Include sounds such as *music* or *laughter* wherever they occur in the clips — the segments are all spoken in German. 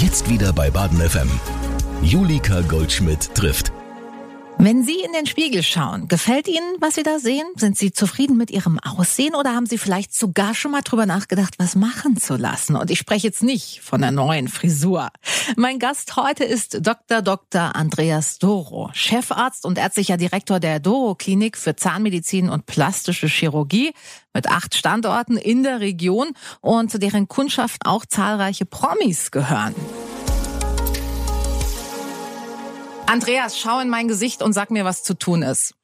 Jetzt wieder bei Baden FM. Julika Goldschmidt trifft. Wenn Sie in den Spiegel schauen, gefällt Ihnen, was Sie da sehen? Sind Sie zufrieden mit Ihrem Aussehen oder haben Sie vielleicht sogar schon mal drüber nachgedacht, was machen zu lassen? Und ich spreche jetzt nicht von der neuen Frisur. Mein Gast heute ist Dr. Dr. Andreas Doro, Chefarzt und ärztlicher Direktor der Doro Klinik für Zahnmedizin und plastische Chirurgie mit acht Standorten in der Region und zu deren Kundschaft auch zahlreiche Promis gehören. Andreas, schau in mein Gesicht und sag mir, was zu tun ist.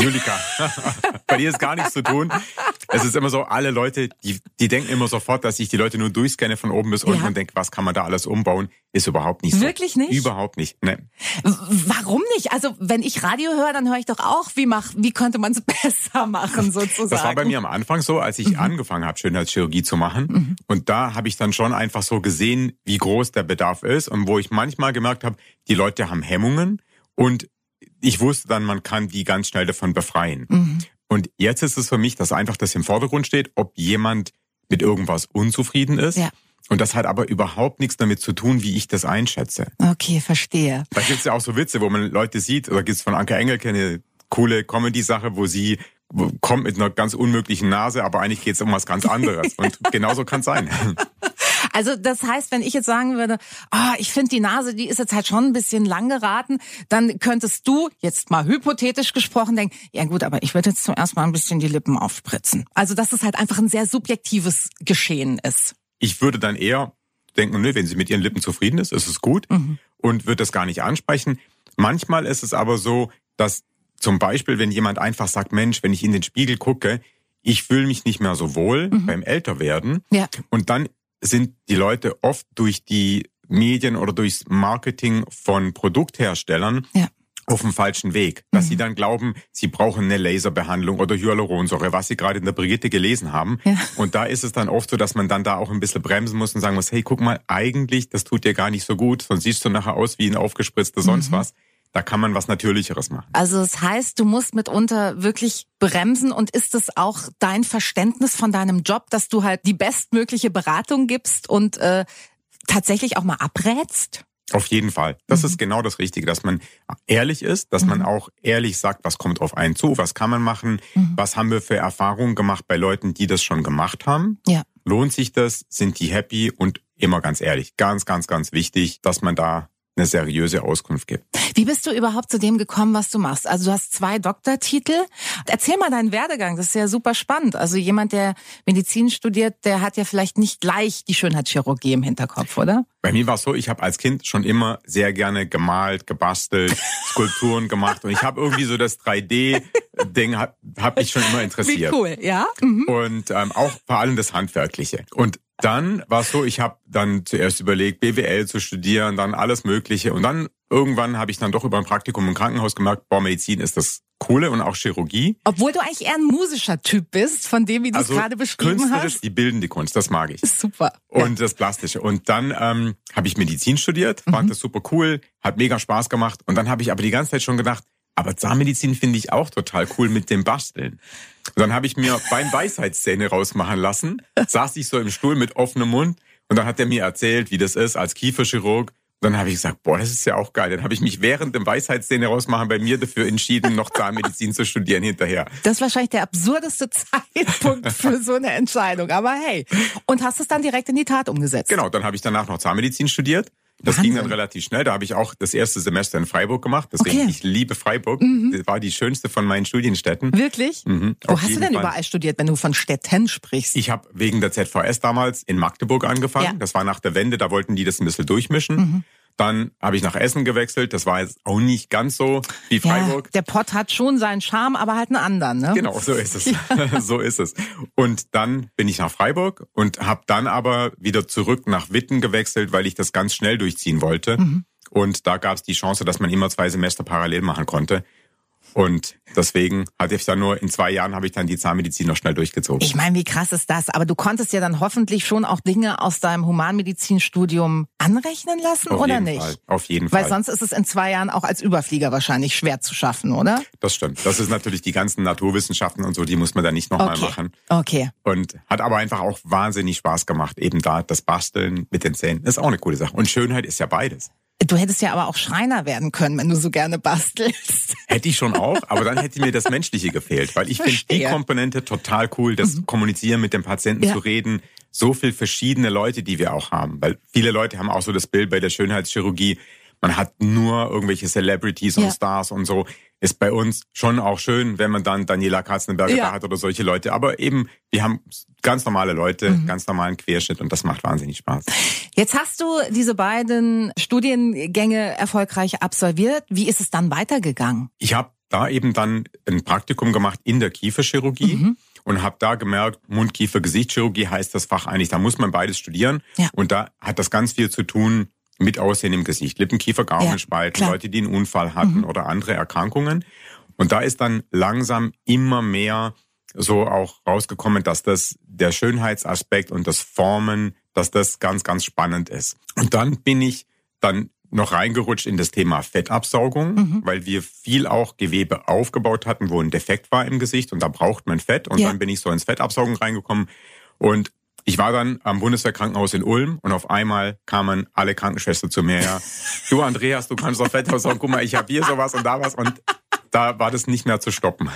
Julika, *laughs* bei dir ist gar nichts zu tun. Es ist immer so, alle Leute, die, die denken immer sofort, dass ich die Leute nur durchscanne von oben bis unten ja. und denke, was kann man da alles umbauen? Ist überhaupt nicht so. Wirklich nicht? Überhaupt nicht. Nee. Warum nicht? Also wenn ich Radio höre, dann höre ich doch auch, wie mach, wie könnte man es *laughs* besser machen sozusagen. Das war bei mir am Anfang so, als ich mhm. angefangen habe, Schönheitschirurgie zu machen. Mhm. Und da habe ich dann schon einfach so gesehen, wie groß der Bedarf ist und wo ich manchmal gemerkt habe, die Leute haben Hemmungen und ich wusste dann, man kann die ganz schnell davon befreien. Mhm. Und jetzt ist es für mich, dass einfach das im Vordergrund steht, ob jemand mit irgendwas unzufrieden ist. Ja. Und das hat aber überhaupt nichts damit zu tun, wie ich das einschätze. Okay, verstehe. Da gibt es ja auch so Witze, wo man Leute sieht, oder gibt es von Anke Engelke eine coole Comedy-Sache, wo sie kommt mit einer ganz unmöglichen Nase, aber eigentlich geht es um was ganz anderes. Und *laughs* genauso kann es sein. *laughs* Also das heißt, wenn ich jetzt sagen würde, oh, ich finde die Nase, die ist jetzt halt schon ein bisschen lang geraten, dann könntest du jetzt mal hypothetisch gesprochen denken, ja gut, aber ich würde jetzt zuerst mal ein bisschen die Lippen aufspritzen. Also dass es halt einfach ein sehr subjektives Geschehen ist. Ich würde dann eher denken, nö, wenn sie mit ihren Lippen zufrieden ist, ist es gut mhm. und wird das gar nicht ansprechen. Manchmal ist es aber so, dass zum Beispiel, wenn jemand einfach sagt, Mensch, wenn ich in den Spiegel gucke, ich fühle mich nicht mehr so wohl mhm. beim Älterwerden. Ja. Und dann sind die Leute oft durch die Medien oder durchs Marketing von Produktherstellern ja. auf dem falschen Weg. Dass mhm. sie dann glauben, sie brauchen eine Laserbehandlung oder Hyaluronsäure, was sie gerade in der Brigitte gelesen haben. Ja. Und da ist es dann oft so, dass man dann da auch ein bisschen bremsen muss und sagen muss, hey, guck mal, eigentlich, das tut dir gar nicht so gut, sonst siehst du nachher aus wie ein aufgespritzter sonst mhm. was. Da kann man was Natürlicheres machen. Also das heißt, du musst mitunter wirklich bremsen und ist es auch dein Verständnis von deinem Job, dass du halt die bestmögliche Beratung gibst und äh, tatsächlich auch mal abrätst? Auf jeden Fall. Das mhm. ist genau das Richtige, dass man ehrlich ist, dass mhm. man auch ehrlich sagt, was kommt auf einen zu, was kann man machen, mhm. was haben wir für Erfahrungen gemacht bei Leuten, die das schon gemacht haben. Ja. Lohnt sich das? Sind die happy? Und immer ganz ehrlich, ganz, ganz, ganz wichtig, dass man da eine seriöse Auskunft gibt. Wie bist du überhaupt zu dem gekommen, was du machst? Also du hast zwei Doktortitel. Erzähl mal deinen Werdegang, das ist ja super spannend. Also jemand, der Medizin studiert, der hat ja vielleicht nicht gleich die Schönheitschirurgie im Hinterkopf, oder? Bei mir war es so, ich habe als Kind schon immer sehr gerne gemalt, gebastelt, *laughs* Skulpturen gemacht und ich habe irgendwie so das 3D-Ding hat, hat mich schon immer interessiert. Wie cool, ja. Mhm. Und ähm, auch vor allem das Handwerkliche. Und dann war es so, ich habe dann zuerst überlegt, BWL zu studieren, dann alles Mögliche. Und dann irgendwann habe ich dann doch über ein Praktikum im Krankenhaus gemerkt, boah, Medizin ist das Coole und auch Chirurgie. Obwohl du eigentlich eher ein musischer Typ bist, von dem, wie du es also gerade beschrieben künstlerisch, hast. Die bildende Kunst, das mag ich. *laughs* Super. Und ja. das Plastische. Und dann ähm, habe ich Medizin studiert, fand mhm. das super cool, hat mega Spaß gemacht. Und dann habe ich aber die ganze Zeit schon gedacht, aber Zahnmedizin finde ich auch total cool mit dem Basteln. Und dann habe ich mir beim Weisheitszähne rausmachen lassen, saß ich so im Stuhl mit offenem Mund und dann hat er mir erzählt, wie das ist als Kieferchirurg. Und dann habe ich gesagt, boah, das ist ja auch geil. Dann habe ich mich während dem Weisheitszähne rausmachen bei mir dafür entschieden, noch Zahnmedizin zu studieren hinterher. Das ist wahrscheinlich der absurdeste *laughs* Zeitpunkt für so eine Entscheidung. Aber hey, und hast es dann direkt in die Tat umgesetzt? Genau, dann habe ich danach noch Zahnmedizin studiert das Wahnsinn. ging dann relativ schnell. Da habe ich auch das erste Semester in Freiburg gemacht. Deswegen, okay. ich liebe Freiburg. Mhm. Das war die schönste von meinen Studienstätten. Wirklich? Mhm, Wo hast du denn Fall. überall studiert, wenn du von Städten sprichst? Ich habe wegen der ZVS damals in Magdeburg angefangen. Ja. Das war nach der Wende, da wollten die das ein bisschen durchmischen. Mhm. Dann habe ich nach Essen gewechselt. Das war jetzt auch nicht ganz so wie Freiburg. Ja, der Pott hat schon seinen Charme, aber halt einen anderen. Ne? Genau, so ist es. Ja. *laughs* so ist es. Und dann bin ich nach Freiburg und habe dann aber wieder zurück nach Witten gewechselt, weil ich das ganz schnell durchziehen wollte. Mhm. Und da gab es die Chance, dass man immer zwei Semester parallel machen konnte. Und deswegen hatte ich dann nur, in zwei Jahren habe ich dann die Zahnmedizin noch schnell durchgezogen. Ich meine, wie krass ist das? Aber du konntest ja dann hoffentlich schon auch Dinge aus deinem Humanmedizinstudium anrechnen lassen, Auf oder jeden nicht? Fall. Auf jeden Weil Fall. sonst ist es in zwei Jahren auch als Überflieger wahrscheinlich schwer zu schaffen, oder? Das stimmt. Das ist natürlich die ganzen Naturwissenschaften und so, die muss man dann nicht nochmal Okay. machen. Okay. Und hat aber einfach auch wahnsinnig Spaß gemacht. Eben da das Basteln mit den Zähnen ist auch eine coole Sache. Und Schönheit ist ja beides. Du hättest ja aber auch Schreiner werden können, wenn du so gerne bastelst. *laughs* Hätte ich schon auch, aber dann hätte mir das Menschliche gefehlt, weil ich finde die. Mhm. Komponente total cool, das Kommunizieren mit dem Patienten Ja. zu reden, so viel verschiedene Leute, die wir auch haben, weil viele Leute haben auch so das Bild bei der Schönheitschirurgie, man hat nur irgendwelche Celebrities und Ja. Stars und so. Ist bei uns schon auch schön, wenn man dann Daniela Katzenberger Ja. da hat oder solche Leute. Aber eben, wir haben ganz normale Leute, Mhm. ganz normalen Querschnitt und das macht wahnsinnig Spaß. Jetzt hast du diese beiden Studiengänge erfolgreich absolviert. Wie ist es dann weitergegangen? Ich habe da eben dann ein Praktikum gemacht in der Kieferchirurgie Mhm. und habe da gemerkt, Mund-Kiefer-Gesichtschirurgie heißt das Fach eigentlich, da muss man beides studieren. Ja. Und da hat das ganz viel zu tun mit Aussehen im Gesicht. Lippen, Kiefer, Gaumenspalten. Mhm. Leute, die einen Unfall hatten oder andere Erkrankungen. Und da ist dann langsam immer mehr so auch rausgekommen, dass das der Schönheitsaspekt und das Formen, dass das ganz, ganz spannend ist. Und dann bin ich dann noch reingerutscht in das Thema Fettabsaugung, Mhm. weil wir viel auch Gewebe aufgebaut hatten, wo ein Defekt war im Gesicht und da braucht man Fett. Und Ja. dann bin ich so ins Fettabsaugen reingekommen und ich war dann am Bundeswehrkrankenhaus in Ulm und auf einmal kamen alle Krankenschwestern zu mir. Ja, du Andreas, du kannst doch Fett absaugen. Guck mal, ich habe hier sowas und da was und da war das nicht mehr zu stoppen.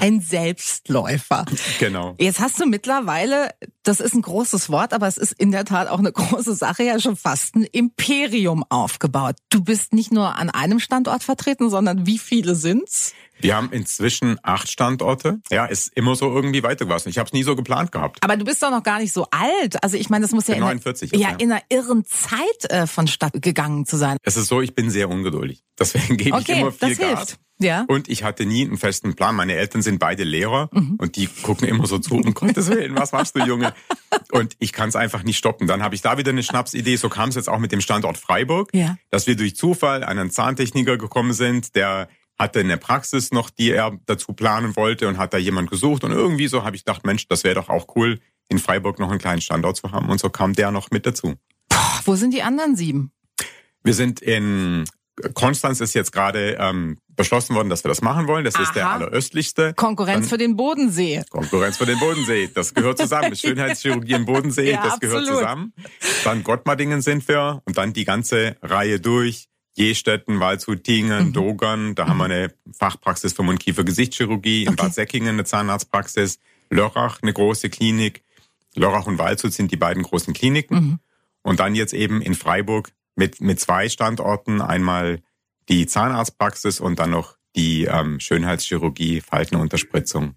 Ein Selbstläufer. Genau. Jetzt hast du mittlerweile, das ist ein großes Wort, aber es ist in der Tat auch eine große Sache, ja schon fast ein Imperium aufgebaut. Du bist nicht nur an einem Standort vertreten, sondern wie viele sind's? Wir haben inzwischen acht Standorte. Ja, ist immer so irgendwie weitergewachsen. Ich habe es nie so geplant gehabt. Aber du bist doch noch gar nicht so alt. Also ich meine, das muss ja in, 49 einer, jetzt, ja, ja. in einer irren Zeit äh, vonstatten gegangen zu sein. Es ist so, ich bin sehr ungeduldig. *laughs* Deswegen gebe ich Okay, immer viel das Gas. hilft. Ja. Und ich hatte nie einen festen Plan. Meine Eltern sind beide Lehrer Mhm. und die gucken immer so zu, um *laughs* Gottes Willen, was machst du, Junge? Und ich kann es einfach nicht stoppen. Dann habe ich da wieder eine Schnapsidee. So kam es jetzt auch mit dem Standort Freiburg, Ja. dass wir durch Zufall an einen Zahntechniker gekommen sind, der hatte eine Praxis noch, die er dazu planen wollte und hat da jemand gesucht. Und irgendwie so habe ich gedacht, Mensch, das wäre doch auch cool, in Freiburg noch einen kleinen Standort zu haben. Und so kam der noch mit dazu. Ach, wo sind die anderen sieben? Wir sind in Konstanz ist jetzt gerade ähm, beschlossen worden, dass wir das machen wollen. Das ist der Aha. alleröstlichste. Konkurrenz Dann- für den Bodensee. Konkurrenz für den Bodensee. Das gehört zusammen. *laughs* Schönheitschirurgie im Bodensee, Ja, das gehört absolut. zusammen. Dann Gottmardingen sind wir und dann die ganze Reihe durch. Jestetten, Waldshut, Tingen, Mhm. Dogern. Da haben wir eine Fachpraxis für Mund-Kiefer-Gesichtschirurgie. In Okay. Bad Säckingen eine Zahnarztpraxis. Lörrach eine große Klinik. Lörrach und Waldshut sind die beiden großen Kliniken. Mhm. Und dann jetzt eben in Freiburg mit, mit zwei Standorten. Einmal die Zahnarztpraxis und dann noch die ähm, Schönheitschirurgie, Faltenunterspritzung.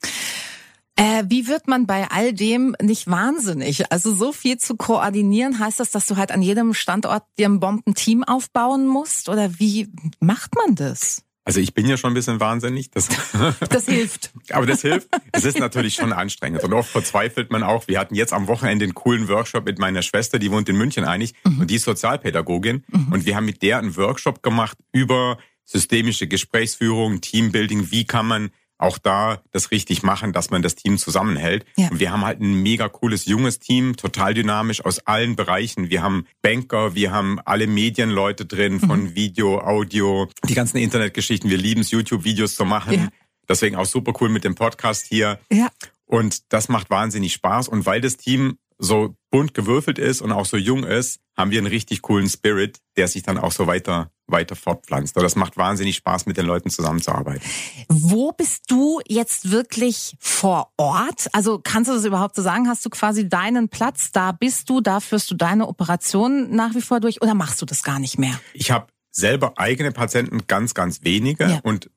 Äh, wie wird man bei all dem nicht wahnsinnig? Also so viel zu koordinieren, heißt das, dass du halt an jedem Standort dir ein Bombenteam aufbauen musst? Oder wie macht man das? Also ich bin ja schon ein bisschen wahnsinnig. Das, *laughs* Das hilft. aber das hilft. Es ist natürlich schon anstrengend und oft verzweifelt man auch. Wir hatten jetzt am Wochenende einen coolen Workshop mit meiner Schwester, die wohnt in München eigentlich und die ist Sozialpädagogin und wir haben mit der einen Workshop gemacht über systemische Gesprächsführung, Teambuilding. Wie kann man auch da das richtig machen, dass man das Team zusammenhält. Ja. Und wir haben halt ein mega cooles junges Team, total dynamisch aus allen Bereichen. Wir haben Banker, wir haben alle Medienleute drin von Video, Audio, die ganzen Internetgeschichten. Wir lieben es, YouTube-Videos zu machen. Ja. Deswegen auch super cool mit dem Podcast hier. Ja. Und das macht wahnsinnig Spaß. Und weil das Team so bunt gewürfelt ist und auch so jung ist, haben wir einen richtig coolen Spirit, der sich dann auch so weiter, weiter fortpflanzt. Und das macht wahnsinnig Spaß, mit den Leuten zusammenzuarbeiten. Wo bist du jetzt wirklich vor Ort? Also kannst du das überhaupt so sagen? Hast du quasi deinen Platz? Da bist du, da führst du deine Operation nach wie vor durch oder machst du das gar nicht mehr? Ich habe selber eigene Patienten ganz, ganz wenige Ja. und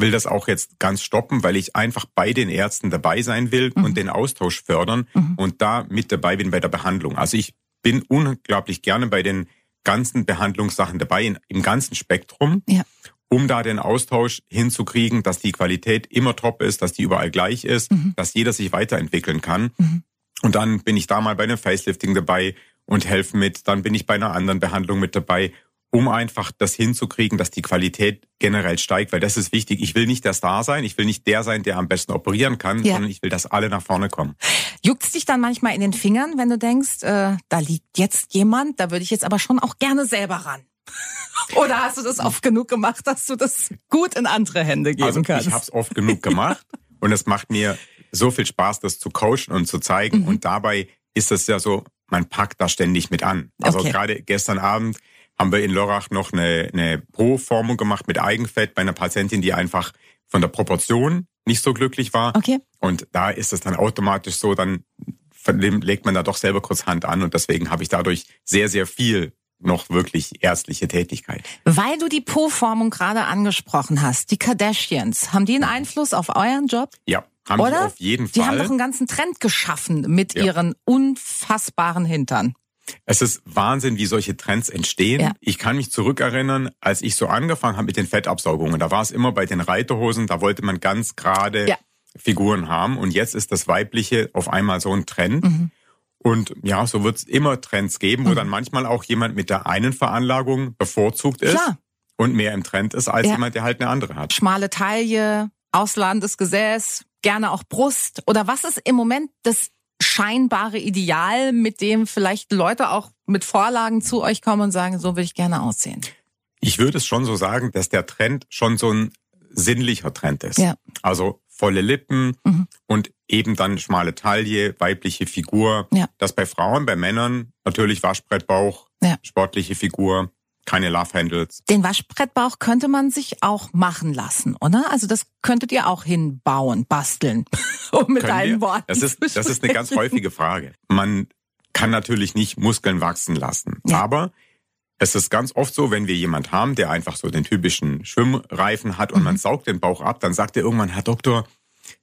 will das auch jetzt ganz stoppen, weil ich einfach bei den Ärzten dabei sein will Mhm. und den Austausch fördern und da mit dabei bin bei der Behandlung. Also ich bin unglaublich gerne bei den ganzen Behandlungssachen dabei, in, im ganzen Spektrum, Ja. um da den Austausch hinzukriegen, dass die Qualität immer top ist, dass die überall gleich ist, Mhm. dass jeder sich weiterentwickeln kann. Und dann bin ich da mal bei einem Facelifting dabei und helfe mit. Dann bin ich bei einer anderen Behandlung mit dabei. Um einfach das hinzukriegen, dass die Qualität generell steigt, weil das ist wichtig. Ich will nicht der Star sein, ich will nicht der sein, der am besten operieren kann, ja. sondern ich will, dass alle nach vorne kommen. Juckt's dich dann manchmal in den Fingern, wenn du denkst, äh, da liegt jetzt jemand, da würde ich jetzt aber schon auch gerne selber ran? *laughs* Oder hast du das oft genug gemacht, dass du das gut in andere Hände geben also, kannst? Ich habe es oft genug gemacht *laughs* und es macht mir so viel Spaß, das zu coachen und zu zeigen. Mhm. Und dabei ist es ja so, man packt da ständig mit an. Also okay. gerade gestern Abend haben wir in Lörrach noch eine, eine Pro-Formung gemacht mit Eigenfett bei einer Patientin, die einfach von der Proportion nicht so glücklich war. Okay. Und da ist es dann automatisch so, dann legt man da doch selber kurz Hand an und deswegen habe ich dadurch sehr, sehr viel noch wirklich ärztliche Tätigkeit. Weil du die Po-Formung gerade angesprochen hast, die Kardashians, haben die einen Einfluss auf euren Job? Ja, haben Oder? die auf jeden Fall. Die haben doch einen ganzen Trend geschaffen mit ja. ihren unfassbaren Hintern. Es ist Wahnsinn, wie solche Trends entstehen. Ja. Ich kann mich zurückerinnern, als ich so angefangen habe mit den Fettabsaugungen. Da war es immer bei den Reiterhosen, da wollte man ganz gerade ja. Figuren haben. Und jetzt ist das Weibliche auf einmal so ein Trend. Mhm. Und ja, so wird es immer Trends geben, wo mhm. dann manchmal auch jemand mit der einen Veranlagung bevorzugt ist Klar. und mehr im Trend ist als ja. jemand, der halt eine andere hat. Schmale Taille, ausladенdes Gesäß, gerne auch Brust. Oder was ist im Moment das scheinbare Ideal, mit dem vielleicht Leute auch mit Vorlagen zu euch kommen und sagen, so will ich gerne aussehen? Ich würde es schon so sagen, dass der Trend schon so ein sinnlicher Trend ist. Ja. Also volle Lippen mhm. und eben dann schmale Taille, weibliche Figur. Ja. Das bei Frauen, bei Männern natürlich Waschbrettbauch, ja. sportliche Figur keine Love Handles. Den Waschbrettbauch könnte man sich auch machen lassen, oder? Also das könntet ihr auch hinbauen, basteln, *laughs* um mit deinen Worten das ist, Das ist eine ganz häufige Frage. Man kann natürlich nicht Muskeln wachsen lassen, ja. aber es ist ganz oft so, wenn wir jemand haben, der einfach so den typischen Schwimmreifen hat und mhm. man saugt den Bauch ab, dann sagt er irgendwann, Herr Doktor,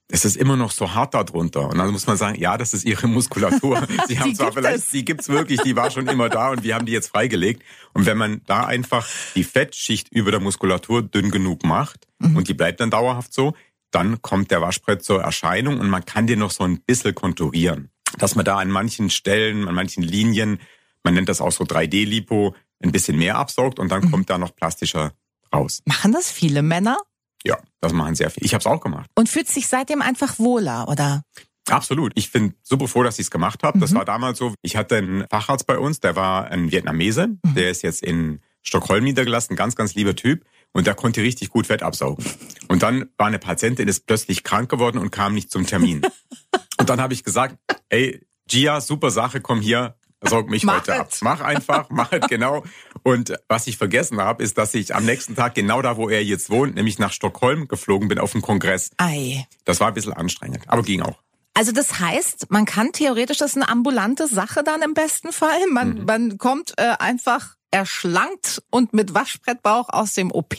es ist immer noch so hart darunter. Und dann muss man sagen, ja, das ist ihre Muskulatur. *laughs* Sie haben zwar vielleicht, es. die gibt's wirklich, die war schon immer da und wir haben die jetzt freigelegt. Und wenn man da einfach die Fettschicht über der Muskulatur dünn genug macht mhm. und die bleibt dann dauerhaft so, dann kommt der Waschbrett zur Erscheinung und man kann den noch so ein bisschen konturieren. Dass man da an manchen Stellen, an manchen Linien, man nennt das auch so 3D-Lipo, ein bisschen mehr absaugt und dann mhm. kommt da noch plastischer raus. Machen das viele Männer? Ja, das machen sehr viele. Ich habe es auch gemacht. Und fühlt sich seitdem einfach wohler, oder? Absolut. Ich bin super froh, dass ich es gemacht habe. Mhm. Das war damals so. Ich hatte einen Facharzt bei uns, der war ein Vietnamese. Mhm. Der ist jetzt in Stockholm niedergelassen, ganz, ganz lieber Typ. Und der konnte richtig gut Fett absaugen. Und dann war eine Patientin, ist plötzlich krank geworden und kam nicht zum Termin. *laughs* und dann habe ich gesagt, ey, Gia, super Sache, komm hier, saug mich mach heute it. ab. Mach einfach, *laughs* mach es genau. Und was ich vergessen habe, ist, dass ich am nächsten Tag genau da, wo er jetzt wohnt, nämlich nach Stockholm geflogen bin auf einen Kongress. Ei. Das war ein bisschen anstrengend, aber ging auch. Also das heißt, man kann theoretisch, das ist eine ambulante Sache dann im besten Fall. Man, mhm. man kommt äh, einfach erschlankt und mit Waschbrettbauch aus dem OP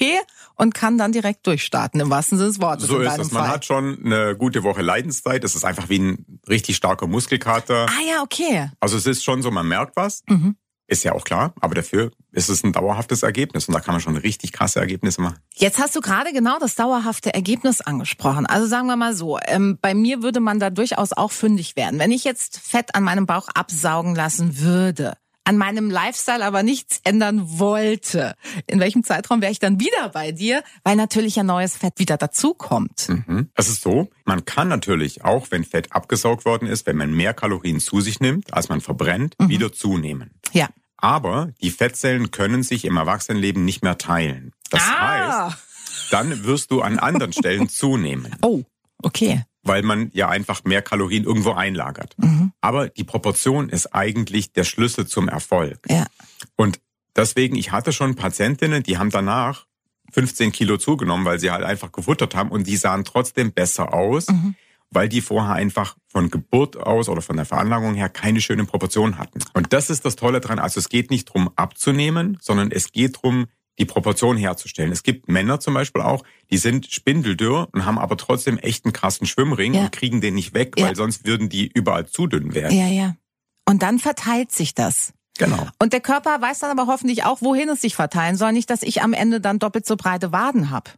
und kann dann direkt durchstarten, im wahrsten Sinne des Wortes. So ist es. Man Fall. hat schon eine gute Woche Leidenszeit. Das ist einfach wie ein richtig starker Muskelkater. Ah ja, okay. Also es ist schon so, man merkt was. Mhm. Ist ja auch klar, aber dafür ist es ein dauerhaftes Ergebnis und da kann man schon richtig krasse Ergebnisse machen. Jetzt hast du gerade genau das dauerhafte Ergebnis angesprochen. Also sagen wir mal so, ähm, bei mir würde man da durchaus auch fündig werden. Wenn ich jetzt Fett an meinem Bauch absaugen lassen würde, an meinem Lifestyle aber nichts ändern wollte, in welchem Zeitraum wäre ich dann wieder bei dir? Weil natürlich ein neues Fett wieder dazukommt. Mhm. Es ist so, man kann natürlich auch, wenn Fett abgesaugt worden ist, wenn man mehr Kalorien zu sich nimmt, als man verbrennt, mhm. wieder zunehmen. Ja. Aber die Fettzellen können sich im Erwachsenenleben nicht mehr teilen. Das ah. heißt, dann wirst du an anderen Stellen *laughs* zunehmen. Oh, okay weil man ja einfach mehr Kalorien irgendwo einlagert. Mhm. Aber die Proportion ist eigentlich der Schlüssel zum Erfolg. Ja. Und deswegen, ich hatte schon Patientinnen, die haben danach 15 Kilo zugenommen, weil sie halt einfach gefuttert haben und die sahen trotzdem besser aus, mhm. weil die vorher einfach von Geburt aus oder von der Veranlagung her keine schönen Proportionen hatten. Und das ist das Tolle dran. Also es geht nicht drum abzunehmen, sondern es geht drum die Proportion herzustellen. Es gibt Männer zum Beispiel auch, die sind spindeldürr und haben aber trotzdem echt einen krassen Schwimmring ja. und kriegen den nicht weg, ja. weil sonst würden die überall zu dünn werden. Ja, ja. Und dann verteilt sich das. Genau. Und der Körper weiß dann aber hoffentlich auch, wohin es sich verteilen soll. Nicht, dass ich am Ende dann doppelt so breite Waden habe.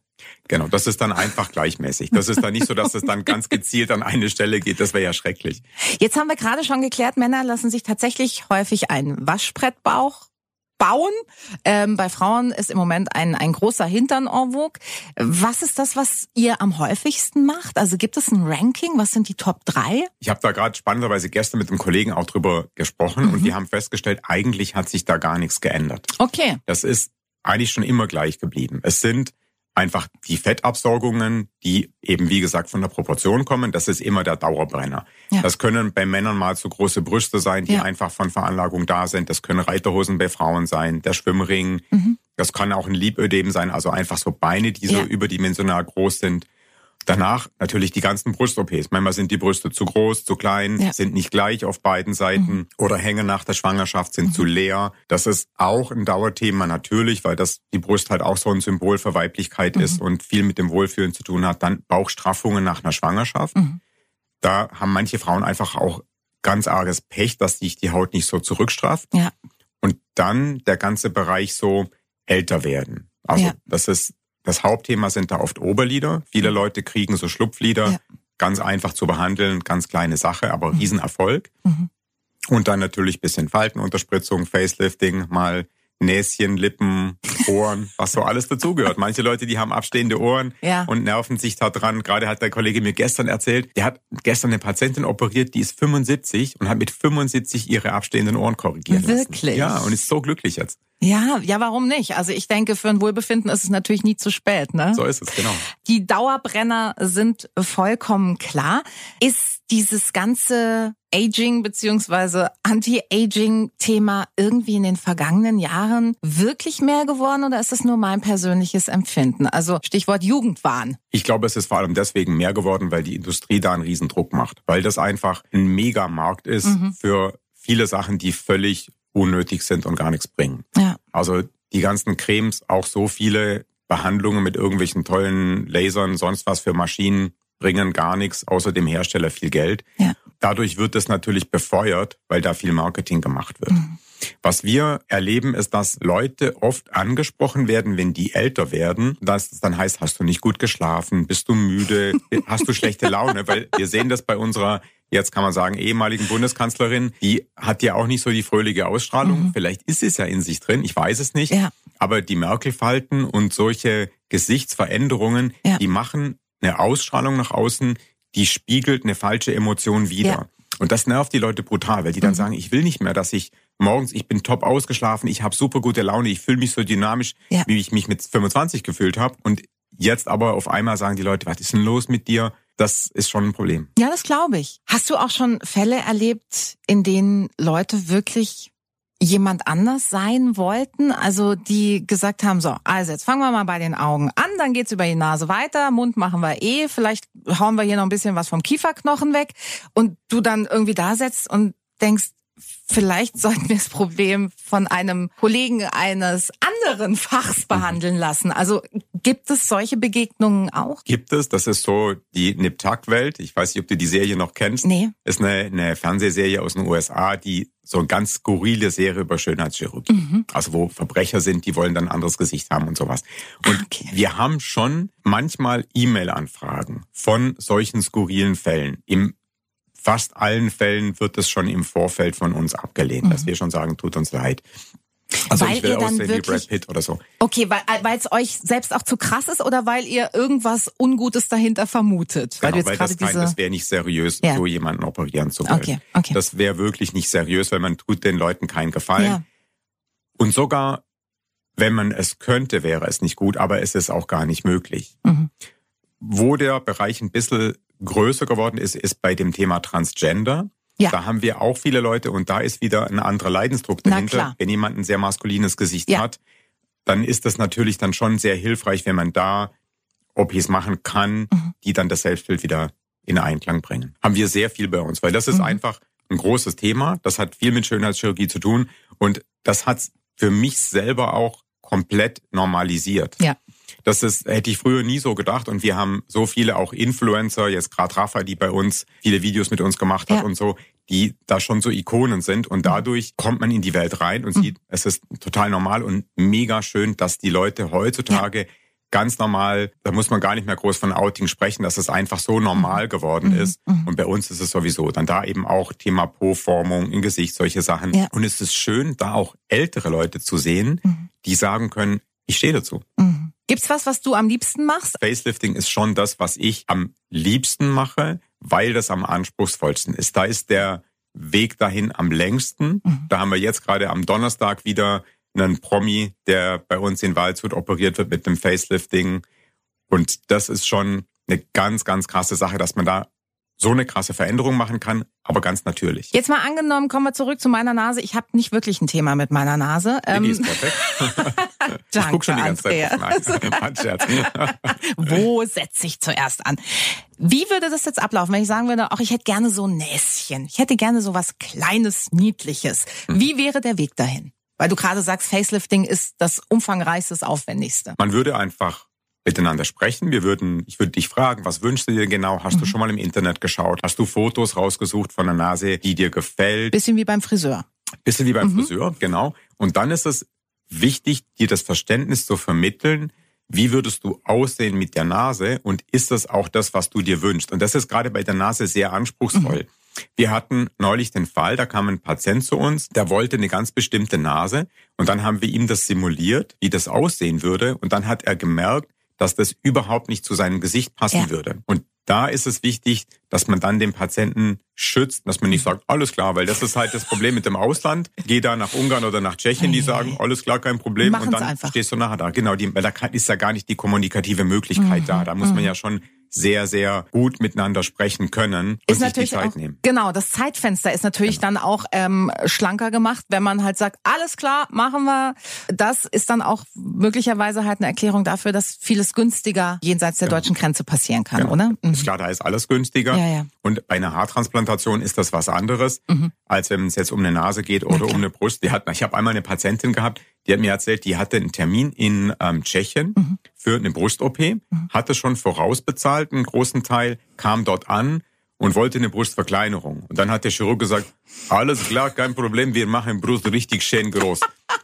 Genau, das ist dann einfach gleichmäßig. Das ist dann nicht so, dass es dann ganz gezielt an eine Stelle geht. Das wäre ja schrecklich. Jetzt haben wir gerade schon geklärt, Männer lassen sich tatsächlich häufig einen Waschbrettbauch bauen. Ähm, bei Frauen ist im Moment ein, ein großer Hintern en vogue. Was ist das, was ihr am häufigsten macht? Also gibt es ein Ranking? Was sind die Top 3? Ich habe da gerade spannenderweise gestern mit einem Kollegen auch drüber gesprochen mhm. und wir haben festgestellt, eigentlich hat sich da gar nichts geändert. Okay. Das ist eigentlich schon immer gleich geblieben. Es sind einfach die Fettabsaugungen, die eben wie gesagt von der Proportion kommen, das ist immer der Dauerbrenner. Ja. Das können bei Männern mal zu große Brüste sein, die ja. einfach von Veranlagung da sind. Das können Reiterhosen bei Frauen sein, der Schwimmring. Mhm. Das kann auch ein Liebödem sein, also einfach so Beine, die ja. so überdimensional groß sind. Danach natürlich die ganzen Brust-OPs. Manchmal sind die Brüste zu groß, zu klein, ja. sind nicht gleich auf beiden Seiten mhm. oder hängen nach der Schwangerschaft, sind mhm. zu leer. Das ist auch ein Dauerthema natürlich, weil das die Brust halt auch so ein Symbol für Weiblichkeit mhm. ist und viel mit dem Wohlfühlen zu tun hat. Dann Bauchstraffungen nach einer Schwangerschaft. Mhm. Da haben manche Frauen einfach auch ganz arges Pech, dass sich die Haut nicht so zurückstrafft. Ja. Und dann der ganze Bereich so älter werden. Also ja. das ist das Hauptthema sind da oft Oberlider. Viele. Leute kriegen so Schlupflider, ja. ganz einfach zu behandeln, ganz kleine Sache, aber mhm. Riesenerfolg. Mhm. Und dann natürlich bisschen Faltenunterspritzung, Facelifting, mal Näschen, Lippen, Ohren, *laughs* was so alles dazugehört. Manche Leute, die haben abstehende Ohren ja. und nerven sich da dran. Gerade hat der Kollege mir gestern erzählt, der hat gestern eine Patientin operiert, die ist 75 und hat mit 75 ihre abstehenden Ohren korrigiert. Wirklich? Lassen. Ja, und ist so glücklich jetzt. Ja, ja, warum nicht? Also ich denke, für ein Wohlbefinden ist es natürlich nie zu spät, ne? So ist es, genau. Die Dauerbrenner sind vollkommen klar. Ist dieses ganze Aging beziehungsweise Anti-Aging-Thema irgendwie in den vergangenen Jahren wirklich mehr geworden oder ist das nur mein persönliches Empfinden? Also Stichwort Jugendwahn. Ich glaube, es ist vor allem deswegen mehr geworden, weil die Industrie da einen Riesendruck macht, weil das einfach ein Megamarkt ist mhm. für viele Sachen, die völlig unnötig sind und gar nichts bringen. Ja. Also die ganzen Cremes, auch so viele Behandlungen mit irgendwelchen tollen Lasern, sonst was für Maschinen bringen gar nichts, außer dem Hersteller viel Geld. Ja. Dadurch wird es natürlich befeuert, weil da viel Marketing gemacht wird. Mhm. Was wir erleben, ist, dass Leute oft angesprochen werden, wenn die älter werden, dass es dann heißt, hast du nicht gut geschlafen, bist du müde, *laughs* hast du schlechte Laune, weil wir sehen das bei unserer jetzt kann man sagen, ehemaligen Bundeskanzlerin, die hat ja auch nicht so die fröhliche Ausstrahlung. Mhm. Vielleicht ist es ja in sich drin, ich weiß es nicht. Ja. Aber die Merkel-Falten und solche Gesichtsveränderungen, ja. die machen eine Ausstrahlung nach außen, die spiegelt eine falsche Emotion wider. Ja. Und das nervt die Leute brutal, weil die dann mhm. sagen, ich will nicht mehr, dass ich morgens, ich bin top ausgeschlafen, ich habe super gute Laune, ich fühle mich so dynamisch, ja. wie ich mich mit 25 gefühlt habe. Und jetzt aber auf einmal sagen die Leute, was ist denn los mit dir? das ist schon ein Problem. Ja, das glaube ich. Hast du auch schon Fälle erlebt, in denen Leute wirklich jemand anders sein wollten, also die gesagt haben, so, also jetzt fangen wir mal bei den Augen an, dann geht's über die Nase weiter, Mund machen wir eh, vielleicht hauen wir hier noch ein bisschen was vom Kieferknochen weg und du dann irgendwie da setzt und denkst, vielleicht sollten wir das Problem von einem Kollegen eines anderen Fachs behandeln lassen. Also gibt es solche Begegnungen auch? Gibt es. Das ist so die Nip-Tuck-Welt. Ich weiß nicht, ob du die Serie noch kennst. Nee. Ist eine, eine Fernsehserie aus den USA, die so eine ganz skurrile Serie über Schönheitschirurgie. Mhm. Also wo Verbrecher sind, die wollen dann ein anderes Gesicht haben und sowas. Und okay. wir haben schon manchmal E-Mail-Anfragen von solchen skurrilen Fällen. Im fast allen Fällen wird es schon im Vorfeld von uns abgelehnt, mhm. dass wir schon sagen, tut uns leid. Also weil ich will aussehen wirklich, wie Brad Pitt oder so. Okay, weil weil es euch selbst auch zu krass ist oder weil ihr irgendwas Ungutes dahinter vermutet? Genau, weil, weil das, diese... das wäre nicht seriös, ja. so jemanden operieren zu wollen. Okay, okay. Das wäre wirklich nicht seriös, weil man tut den Leuten keinen Gefallen. Ja. Und sogar, wenn man es könnte, wäre es nicht gut, aber es ist auch gar nicht möglich. Mhm. Wo der Bereich ein bisschen größer geworden ist, ist bei dem Thema Transgender. Ja. Da haben wir auch viele Leute und da ist wieder ein anderer Leidensdruck dahinter. Wenn jemand ein sehr maskulines Gesicht ja. hat, dann ist das natürlich dann schon sehr hilfreich, wenn man da OPs machen kann, mhm. die dann das Selbstbild wieder in Einklang bringen. Haben wir sehr viel bei uns, weil das ist mhm. einfach ein großes Thema. Das hat viel mit Schönheitschirurgie zu tun und das hat für mich selber auch komplett normalisiert. Ja. Das ist, hätte ich früher nie so gedacht. Und wir haben so viele auch Influencer, jetzt gerade Rafa, die bei uns viele Videos mit uns gemacht hat ja. und so, die da schon so Ikonen sind. Und dadurch kommt man in die Welt rein und mhm. sieht, es ist total normal und mega schön, dass die Leute heutzutage ja. ganz normal, da muss man gar nicht mehr groß von Outing sprechen, dass es einfach so normal Mhm. geworden ist. Und bei uns ist es sowieso. Dann da eben auch Thema Po-Formung im Gesicht, solche Sachen. Ja. Und es ist schön, da auch ältere Leute zu sehen, die sagen können, ich stehe dazu. Mhm. Gibt's was, was du am liebsten machst? Facelifting ist schon das, was ich am liebsten mache, weil das am anspruchsvollsten ist. Da ist der Weg dahin am längsten. Da haben wir jetzt gerade am Donnerstag wieder einen Promi, der bei uns in Waldshut operiert wird mit dem Facelifting. Und das ist schon eine ganz, ganz krasse Sache, dass man da so eine krasse Veränderung machen kann, aber ganz natürlich. Jetzt mal angenommen, kommen wir zurück zu meiner Nase. Ich habe nicht wirklich ein Thema mit meiner Nase. Die Ähm, ist perfekt. *laughs* Ich danke, guck schon die ganze Andrea. Zeit. Nein. *laughs* *laughs* Wo setze ich zuerst an? Wie würde das jetzt ablaufen, wenn ich sagen würde, ach, ich hätte gerne so ein Näschen. Ich hätte gerne so was Kleines, Niedliches. Hm. Wie wäre der Weg dahin? Weil du gerade sagst, Facelifting ist das umfangreichste, das aufwendigste. Man würde einfach miteinander sprechen. Wir würden, ich würde dich fragen, was wünschst du dir genau? Hast du schon mal im Internet geschaut? Hast du Fotos rausgesucht von der Nase, die dir gefällt? Bisschen wie beim Friseur. Bisschen wie beim Friseur, genau. Und dann ist es wichtig, dir das Verständnis zu vermitteln, wie würdest du aussehen mit der Nase und ist das auch das, was du dir wünschst? Und das ist gerade bei der Nase sehr anspruchsvoll. Wir hatten neulich den Fall, da kam ein Patient zu uns, der wollte eine ganz bestimmte Nase und dann haben wir ihm das simuliert, wie das aussehen würde und dann hat er gemerkt, dass das überhaupt nicht zu seinem Gesicht passen Ja. würde. Und da ist es wichtig, dass man dann den Patienten schützt, dass man nicht sagt, alles klar, weil das ist halt das Problem mit dem Ausland. Geh da nach Ungarn oder nach Tschechien, die sagen, alles klar, kein Problem. Machen's und dann einfach. stehst du nachher da. Genau, die, weil da ist ja gar nicht die kommunikative Möglichkeit da. Da muss man ja schon sehr, sehr gut miteinander sprechen können und Ist sich die natürlich Zeit auch, nehmen. genau, das Zeitfenster ist natürlich dann auch ähm, schlanker gemacht, wenn man halt sagt, alles klar, machen wir. Das ist dann auch möglicherweise halt eine Erklärung dafür, dass vieles günstiger jenseits der deutschen Grenze passieren kann, Genau. oder? Mhm. Ist klar, da ist alles günstiger. Ja, ja. Und bei einer Haartransplantation ist das was anderes, Mhm. als wenn es jetzt um eine Nase geht oder um eine Brust. Die hat, ich habe einmal eine Patientin gehabt, die hat mir erzählt, die hatte einen Termin in ähm, Tschechien Mhm. für eine Brust-OP, hatte schon vorausbezahlt einen großen Teil, kam dort an und wollte eine Brustverkleinerung. Und dann hat der Chirurg gesagt, alles klar, kein Problem, wir machen Brust richtig schön groß.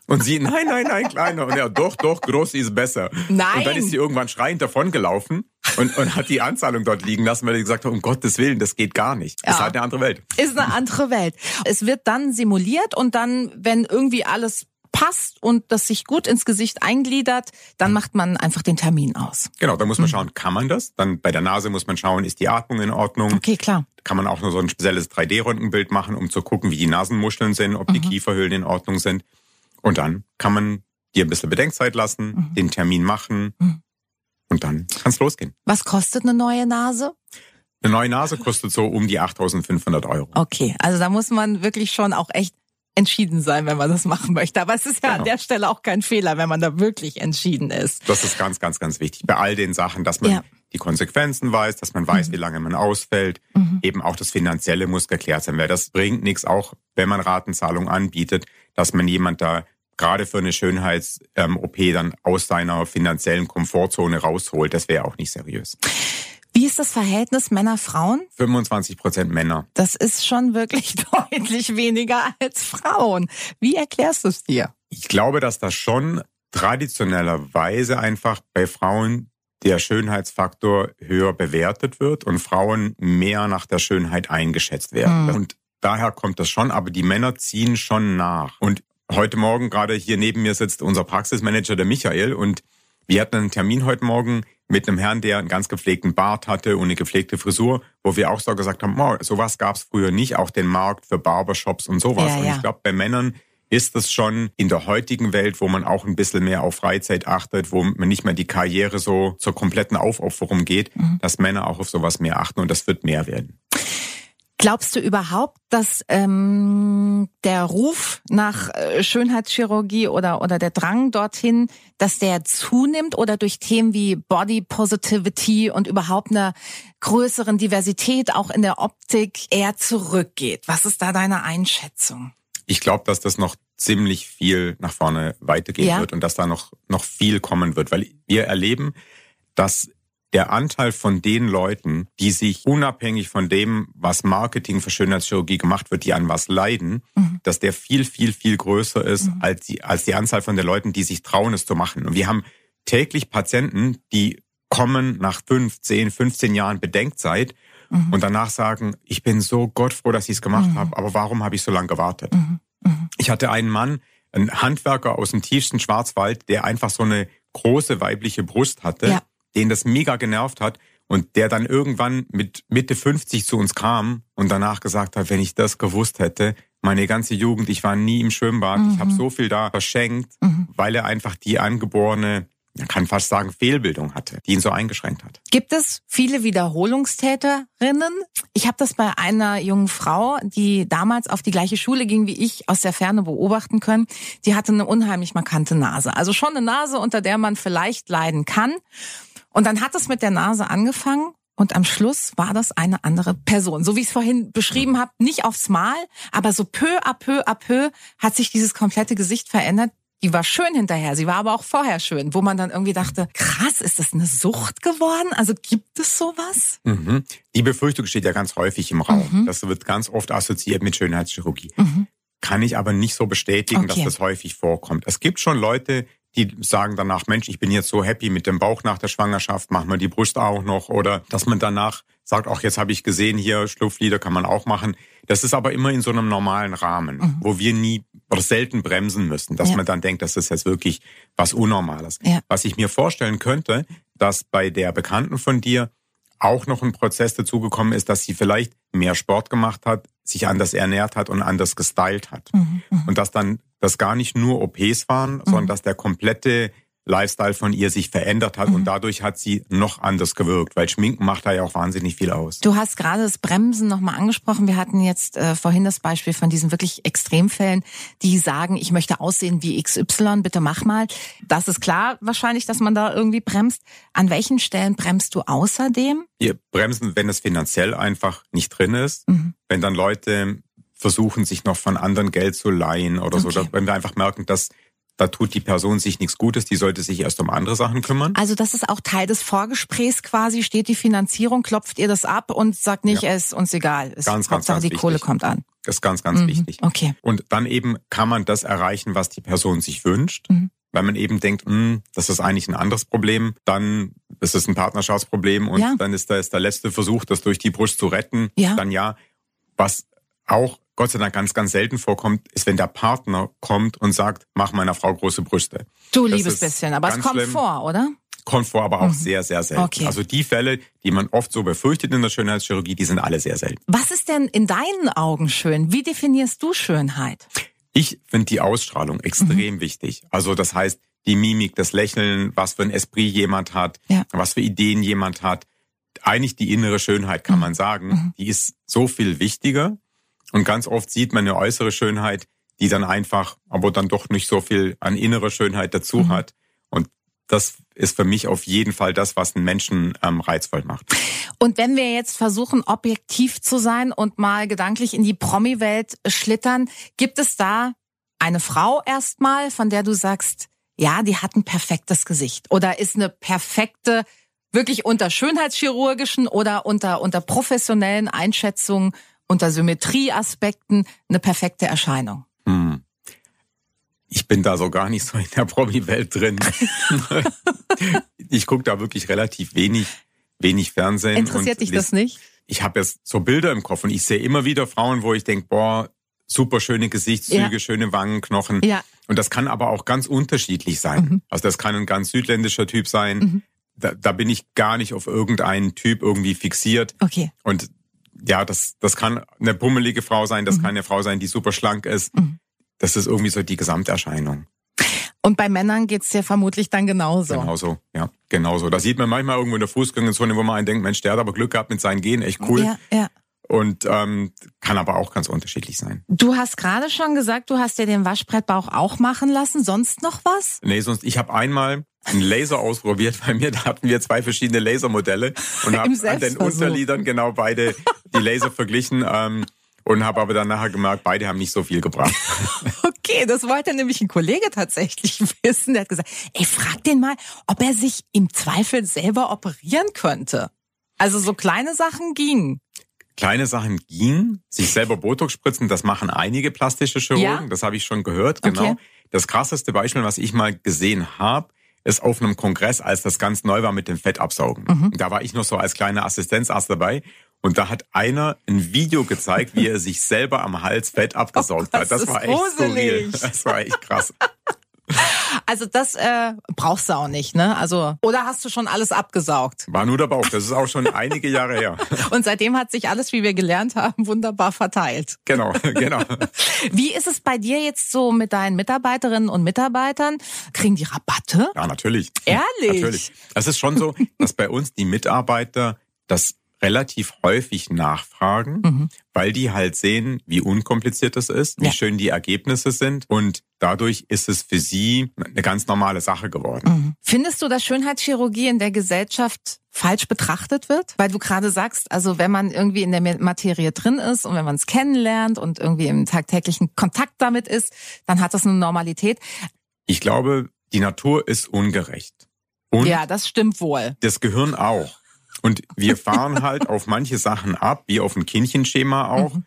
Und sie, nein, nein, nein, kleiner. Und er, doch, doch, groß ist besser. Nein. Und dann ist sie irgendwann schreiend davongelaufen und, und hat die Anzahlung dort liegen lassen, weil er gesagt hat, um Gottes Willen, das geht gar nicht. Das ist Ja. halt eine andere Welt. Ist eine andere Welt. Es wird dann simuliert und dann, wenn irgendwie alles passt und das sich gut ins Gesicht eingliedert, dann macht man einfach den Termin aus. Genau, da muss Mhm. man schauen, kann man das? Dann bei der Nase muss man schauen, ist die Atmung in Ordnung? Okay, klar. Kann man auch nur so ein spezielles 3D-Röntgenbild machen, um zu gucken, wie die Nasenmuscheln sind, ob die Mhm. Kieferhöhlen in Ordnung sind. Und dann kann man dir ein bisschen Bedenkzeit lassen, Mhm. den Termin machen und dann kann's losgehen. Was kostet eine neue Nase? Eine neue Nase kostet so um die 8.500 Euro. Okay, also da muss man wirklich schon auch echt entschieden sein, wenn man das machen möchte. Aber es ist ja an Genau. der Stelle auch kein Fehler, wenn man da wirklich entschieden ist. Das ist ganz, ganz, ganz wichtig. Bei all den Sachen, dass man Ja. die Konsequenzen weiß, dass man weiß, wie lange man ausfällt. Eben auch das Finanzielle muss geklärt sein, weil das bringt nichts, auch wenn man Ratenzahlung anbietet, dass man jemand da gerade für eine Schönheits-OP dann aus seiner finanziellen Komfortzone rausholt. Das wäre auch nicht seriös. Wie ist das Verhältnis Männer-Frauen? 25 Prozent Männer. Das ist schon wirklich *laughs* deutlich weniger als Frauen. Wie erklärst du es dir? Ich glaube, dass das schon traditionellerweise einfach bei Frauen der Schönheitsfaktor höher bewertet wird und Frauen mehr nach der Schönheit eingeschätzt werden. Und daher kommt das schon, aber die Männer ziehen schon nach. Und heute Morgen gerade hier neben mir sitzt unser Praxismanager, der Michael, und wir hatten einen Termin heute Morgen mit einem Herrn, der einen ganz gepflegten Bart hatte und eine gepflegte Frisur, wo wir auch so gesagt haben, oh, sowas gab's früher nicht, auch den Markt für Barbershops und sowas. Ja, und ja. ich glaube, bei Männern ist es schon in der heutigen Welt, wo man auch ein bisschen mehr auf Freizeit achtet, wo man nicht mehr die Karriere so zur kompletten Aufopferung geht, Mhm. dass Männer auch auf sowas mehr achten und das wird mehr werden. Glaubst du überhaupt, dass ähm, der Ruf nach äh, Schönheitschirurgie oder oder der Drang dorthin, dass der zunimmt oder durch Themen wie Body Positivity und überhaupt einer größeren Diversität auch in der Optik eher zurückgeht? Was ist da deine Einschätzung? Ich glaube, dass das noch ziemlich viel nach vorne weitergehen Ja. wird und dass da noch, noch viel kommen wird, weil wir erleben, dass der Anteil von den Leuten, die sich unabhängig von dem, was Marketing für Schönheitschirurgie gemacht wird, die an was leiden, dass der viel, viel, viel größer ist als, die, als die Anzahl von den Leuten, die sich trauen, es zu machen. Und wir haben täglich Patienten, die kommen nach fünf, zehn, 15 Jahren Bedenkzeit Mhm. und danach sagen, ich bin so gottfroh, dass ich es gemacht Mhm. habe, aber warum habe ich so lange gewartet? Mhm. Mhm. Ich hatte einen Mann, einen Handwerker aus dem tiefsten Schwarzwald, der einfach so eine große weibliche Brust hatte, Ja. Den das mega genervt hat und der dann irgendwann mit Mitte 50 zu uns kam und danach gesagt hat, wenn ich das gewusst hätte, meine ganze Jugend, ich war nie im Schwimmbad, ich habe so viel da verschenkt, Mhm. weil er einfach die angeborene, man kann fast sagen, Fehlbildung hatte, die ihn so eingeschränkt hat. Gibt es viele Wiederholungstäterinnen? Ich habe das bei einer jungen Frau, die damals auf die gleiche Schule ging wie ich, aus der Ferne beobachten können. Die hatte eine unheimlich markante Nase. Also schon eine Nase, unter der man vielleicht leiden kann. Und dann hat es mit der Nase angefangen. Und am Schluss war das eine andere Person. So wie ich es vorhin beschrieben habe, nicht aufs Mal, aber so peu à peu à peu hat sich dieses komplette Gesicht verändert. Die war schön hinterher, sie war aber auch vorher schön, wo man dann irgendwie dachte, krass, ist das eine Sucht geworden? Also gibt es sowas? Mhm. Die Befürchtung steht ja ganz häufig im Raum. Mhm. Das wird ganz oft assoziiert mit Schönheitschirurgie. Mhm. Kann ich aber nicht so bestätigen, Okay. dass das häufig vorkommt. Es gibt schon Leute, die sagen danach, Mensch, ich bin jetzt so happy mit dem Bauch nach der Schwangerschaft, machen wir die Brust auch noch. Oder dass man danach sagt, auch jetzt habe ich gesehen, hier Schlupflider kann man auch machen. Das ist aber immer in so einem normalen Rahmen, wo wir nie oder selten bremsen müssen, dass Mhm. Ja. man dann denkt, das ist jetzt wirklich was Unnormales. Ja. Was ich mir vorstellen könnte, dass bei der Bekannten von dir auch noch ein Prozess dazugekommen ist, dass sie vielleicht mehr Sport gemacht hat, sich anders ernährt hat und anders gestylt hat. Mhm. Mhm. Und dass dann das gar nicht nur OPs waren, sondern dass der komplette Lifestyle von ihr sich verändert hat Mhm. und dadurch hat sie noch anders gewirkt, weil Schminken macht da ja auch wahnsinnig viel aus. Du hast gerade das Bremsen nochmal angesprochen. Wir hatten jetzt äh, vorhin das Beispiel von diesen wirklich Extremfällen, die sagen, ich möchte aussehen wie XY, bitte mach mal. Das ist klar wahrscheinlich, dass man da irgendwie bremst. An welchen Stellen bremst du außerdem? Wir bremsen, wenn es finanziell einfach nicht drin ist, Mhm. wenn dann Leute versuchen, sich noch von anderen Geld zu leihen oder so, Okay. oder wenn wir einfach merken, dass da tut die Person sich nichts Gutes, die sollte sich erst um andere Sachen kümmern. Also das ist auch Teil des Vorgesprächs quasi, steht die Finanzierung, klopft ihr das ab und sagt nicht, Ja. es ist uns egal. Es, Ganz, ganz, ganz die wichtig. Kohle kommt an. Das ist ganz, ganz Mhm. wichtig. Okay. Und dann eben kann man das erreichen, was die Person sich wünscht. Mhm. Weil man eben denkt, hm, das ist eigentlich ein anderes Problem, dann ist es ein Partnerschaftsproblem und Ja. dann ist da ist der letzte Versuch, das durch die Brust zu retten. Ja. Dann ja. Was auch Gott sei Dank ganz, ganz selten vorkommt, ist, wenn der Partner kommt und sagt, mach meiner Frau große Brüste. Du Das liebes bisschen, aber es kommt schlimm. vor, oder? Kommt vor, aber auch sehr, sehr selten. Mhm. Okay. Also die Fälle, die man oft so befürchtet in der Schönheitschirurgie, die sind alle sehr selten. Was ist denn in deinen Augen schön? Wie definierst du Schönheit? Ich finde die Ausstrahlung Mhm. extrem wichtig. Also das heißt, die Mimik, das Lächeln, was für ein Esprit jemand hat, Ja. was für Ideen jemand hat. Eigentlich die innere Schönheit, kann Mhm. man sagen. Die ist so viel wichtiger. Und ganz oft sieht man eine äußere Schönheit, die dann einfach, aber dann doch nicht so viel an innerer Schönheit dazu Mhm. hat. Und das ist für mich auf jeden Fall das, was einen Menschen ähm, reizvoll macht. Und wenn wir jetzt versuchen, objektiv zu sein und mal gedanklich in die Promi-Welt schlittern, gibt es da eine Frau erstmal, von der du sagst, ja, die hat ein perfektes Gesicht oder ist eine perfekte, wirklich unter schönheitschirurgischen oder unter, unter professionellen Einschätzungen, unter Symmetrieaspekten eine perfekte Erscheinung? Hm. Ich bin da so gar nicht so in der Promi-Welt drin. *laughs* ich gucke da wirklich relativ wenig, wenig Fernsehen. Interessiert dich das nicht? Ich habe jetzt so Bilder im Kopf und ich sehe immer wieder Frauen, wo ich denke, boah, super schöne Gesichtszüge, Ja. schöne Wangenknochen. Ja. Und das kann aber auch ganz unterschiedlich sein. Mhm. Also das kann ein ganz südländischer Typ sein. Mhm. Da, da bin ich gar nicht auf irgendeinen Typ irgendwie fixiert. Okay. Und ja, das, das kann eine pummelige Frau sein, das Mhm. kann eine Frau sein, die super schlank ist. Mhm. Das ist irgendwie so die Gesamterscheinung. Und bei Männern geht's dir vermutlich dann genauso. Genauso, ja, genauso. Da sieht man manchmal irgendwo in der Fußgängerzone, wo man einen denkt, Mensch, der hat aber Glück gehabt mit seinen Genen, echt cool. Ja, ja. Und ähm, kann aber auch ganz unterschiedlich sein. Du hast gerade schon gesagt, du hast dir den Waschbrettbauch auch machen lassen. Sonst noch was? Nee, sonst, ich habe einmal einen Laser ausprobiert bei mir, da hatten wir zwei verschiedene Lasermodelle und habe an den. Unterliedern genau beide die Laser verglichen ähm, und habe aber dann nachher gemerkt, beide haben nicht so viel gebracht. *laughs* Okay, das wollte nämlich ein Kollege tatsächlich *laughs* wissen. Der hat gesagt, ey, frag den mal, ob er sich im Zweifel selber operieren könnte. Also so kleine Sachen gingen. Kleine Sachen gingen, sich selber Botox spritzen, das machen einige plastische Chirurgen, Ja? das habe ich schon gehört, genau. Okay. Das krasseste Beispiel, was ich mal gesehen habe, ist auf einem Kongress, als das ganz neu war mit dem Fettabsaugen. Mhm. Da war ich noch so als kleiner Assistenzarzt dabei. Und da hat einer ein Video gezeigt, wie er sich selber am Hals Fett *laughs* abgesaugt oh, hat. Das war echt gruselig. skurril. Das war echt krass. *laughs* Also das äh, brauchst du auch nicht, ne? Also oder hast du schon alles abgesaugt? War nur der Bauch. Das ist auch schon einige Jahre her. *laughs* Und seitdem hat sich alles, wie wir gelernt haben, wunderbar verteilt. Genau, genau. *laughs* Wie ist es bei dir jetzt so mit deinen Mitarbeiterinnen und Mitarbeitern? Kriegen die Rabatte? Ja, natürlich. Ehrlich? Natürlich. Es ist schon so, dass bei uns die Mitarbeiter das relativ häufig nachfragen, mhm. weil die halt sehen, wie unkompliziert das ist, wie ja. schön die Ergebnisse sind und dadurch ist es für sie eine ganz normale Sache geworden. Mhm. Findest du, dass Schönheitschirurgie in der Gesellschaft falsch betrachtet wird? Weil du gerade sagst, also wenn man irgendwie in der Materie drin ist und wenn man es kennenlernt und irgendwie im tagtäglichen Kontakt damit ist, dann hat das eine Normalität. Ich glaube, die Natur ist ungerecht. Und ja, das stimmt wohl. Das Gehirn auch. Und wir fahren halt auf manche Sachen ab, wie auf ein Kindchenschema auch. Mhm.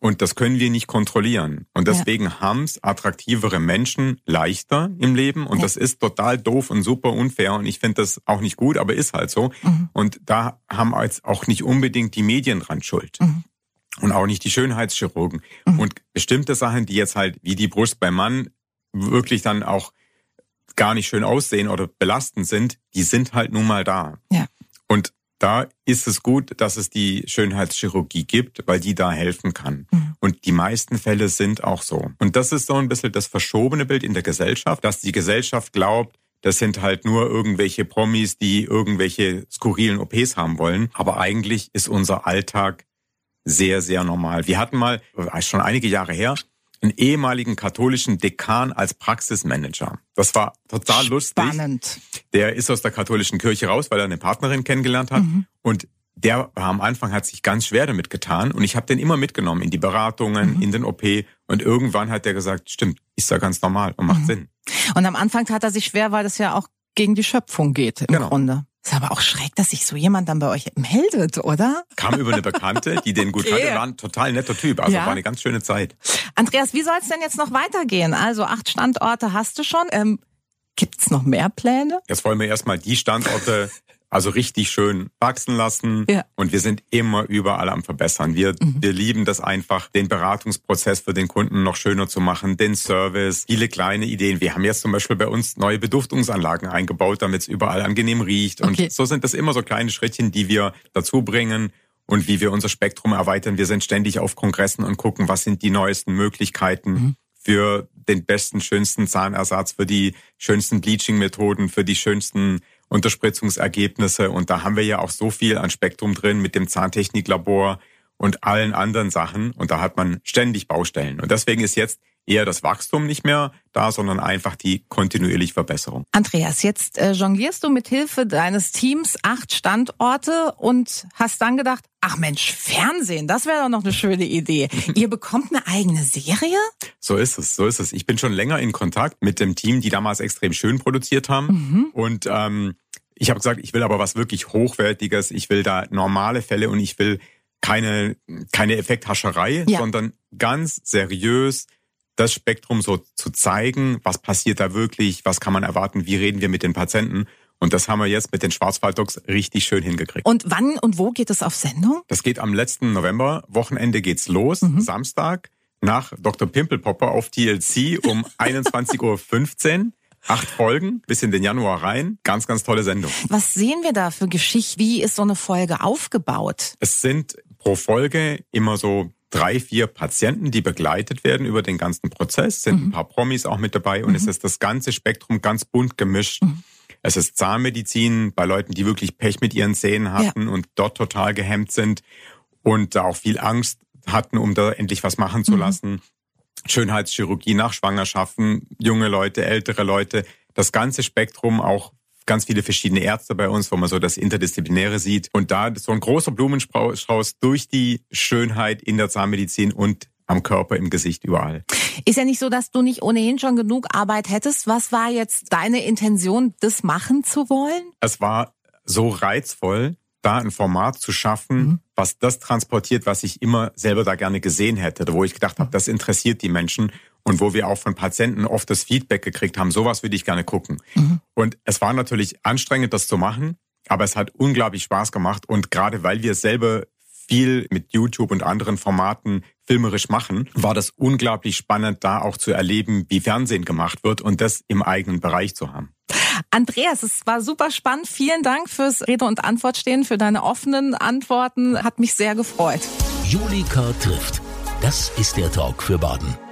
Und das können wir nicht kontrollieren. Und deswegen ja. haben es attraktivere Menschen leichter im Leben. Und ja. das ist total doof und super unfair. Und ich finde das auch nicht gut, aber ist halt so. Mhm. Und da haben jetzt auch nicht unbedingt die Medien dran Schuld. Mhm. Und auch nicht die Schönheitschirurgen. Mhm. Und bestimmte Sachen, die jetzt halt wie die Brust beim Mann wirklich dann auch gar nicht schön aussehen oder belastend sind, die sind halt nun mal da. Ja. Und da ist es gut, dass es die Schönheitschirurgie gibt, weil die da helfen kann. Mhm. Und die meisten Fälle sind auch so. Und das ist so ein bisschen das verschobene Bild in der Gesellschaft, dass die Gesellschaft glaubt, das sind halt nur irgendwelche Promis, die irgendwelche skurrilen OPs haben wollen. Aber eigentlich ist unser Alltag sehr, sehr normal. Wir hatten mal, schon einige Jahre her, einen ehemaligen katholischen Dekan als Praxismanager. Das war total lustig. Spannend. Der ist aus der katholischen Kirche raus, weil er eine Partnerin kennengelernt hat. Mhm. Und der war am Anfang hat sich ganz schwer damit getan und ich habe den immer mitgenommen in die Beratungen, mhm. in den OP und irgendwann hat der gesagt, stimmt, ist ja ganz normal und macht mhm. Sinn. Und am Anfang tat er sich schwer, weil das ja auch gegen die Schöpfung geht im genau. Grunde. Ist aber auch schräg, dass sich so jemand dann bei euch meldet, oder? Kam über eine Bekannte, die den gut *laughs* okay. kannte, war ein total netter Typ. Also ja. war eine ganz schöne Zeit. Andreas, wie soll es denn jetzt noch weitergehen? Also acht Standorte hast du schon. Ähm, Gibt es noch mehr Pläne? Jetzt wollen wir erstmal die Standorte also richtig schön wachsen lassen. Ja. Und wir sind immer überall am Verbessern. Wir, mhm. wir lieben das einfach, den Beratungsprozess für den Kunden noch schöner zu machen, den Service, viele kleine Ideen. Wir haben jetzt zum Beispiel bei uns neue Beduftungsanlagen eingebaut, damit es überall angenehm riecht. Okay. Und so sind das immer so kleine Schrittchen, die wir dazu bringen und wie wir unser Spektrum erweitern. Wir sind ständig auf Kongressen und gucken, was sind die neuesten Möglichkeiten. Mhm für den besten, schönsten Zahnersatz, für die schönsten Bleaching-Methoden, für die schönsten Unterspritzungsergebnisse. Und da haben wir ja auch so viel an Spektrum drin mit dem Zahntechniklabor und allen anderen Sachen. Und da hat man ständig Baustellen. Und deswegen ist jetzt eher das Wachstum nicht mehr da, sondern einfach die kontinuierliche Verbesserung. Andreas, jetzt äh, jonglierst du mit Hilfe deines Teams acht Standorte und hast dann gedacht, ach Mensch, Fernsehen, das wäre doch noch eine schöne Idee. *laughs* Ihr bekommt eine eigene Serie? So ist es, so ist es. Ich bin schon länger in Kontakt mit dem Team, die damals extrem schön produziert haben. Mhm. Und ähm, ich habe gesagt, ich will aber was wirklich Hochwertiges. Ich will da normale Fälle und ich will keine, keine Effekthascherei, ja. sondern ganz seriös das Spektrum so zu zeigen, was passiert da wirklich, was kann man erwarten, wie reden wir mit den Patienten. Und das haben wir jetzt mit den Schwarzwalddocs richtig schön hingekriegt. Und wann und wo geht es auf Sendung? Das geht am letzten November. Wochenende geht's los, mhm. Samstag, nach Dr. Pimpelpopper auf TLC um *laughs* 21.15 Uhr. Acht Folgen bis in den Januar rein. Ganz, ganz tolle Sendung. Was sehen wir da für Geschichte? Wie ist so eine Folge aufgebaut? Es sind pro Folge immer so drei, vier Patienten, die begleitet werden über den ganzen Prozess, sind mhm. ein paar Promis auch mit dabei und mhm. es ist das ganze Spektrum ganz bunt gemischt. Mhm. Es ist Zahnmedizin bei Leuten, die wirklich Pech mit ihren Zähnen hatten ja. und dort total gehemmt sind und auch viel Angst hatten, um da endlich was machen zu mhm. lassen. Schönheitschirurgie nach Schwangerschaften, junge Leute, ältere Leute, das ganze Spektrum auch ganz viele verschiedene Ärzte bei uns, wo man so das Interdisziplinäre sieht. Und da so ein großer Blumenstrauß durch die Schönheit in der Zahnmedizin und am Körper, im Gesicht, überall. Ist ja nicht so, dass du nicht ohnehin schon genug Arbeit hättest. Was war jetzt deine Intention, das machen zu wollen? Es war so reizvoll, da ein Format zu schaffen, mhm. was das transportiert, was ich immer selber da gerne gesehen hätte, wo ich gedacht habe, das interessiert die Menschen und wo wir auch von Patienten oft das Feedback gekriegt haben, sowas würde ich gerne gucken. Mhm. Und es war natürlich anstrengend, das zu machen, aber es hat unglaublich Spaß gemacht und gerade weil wir selber viel mit YouTube und anderen Formaten filmerisch machen, war das unglaublich spannend, da auch zu erleben, wie Fernsehen gemacht wird und das im eigenen Bereich zu haben. Andreas, es war super spannend. Vielen Dank fürs Rede und Antwort stehen, für deine offenen Antworten. Hat mich sehr gefreut. Julika trifft. Das ist der Talk für Baden.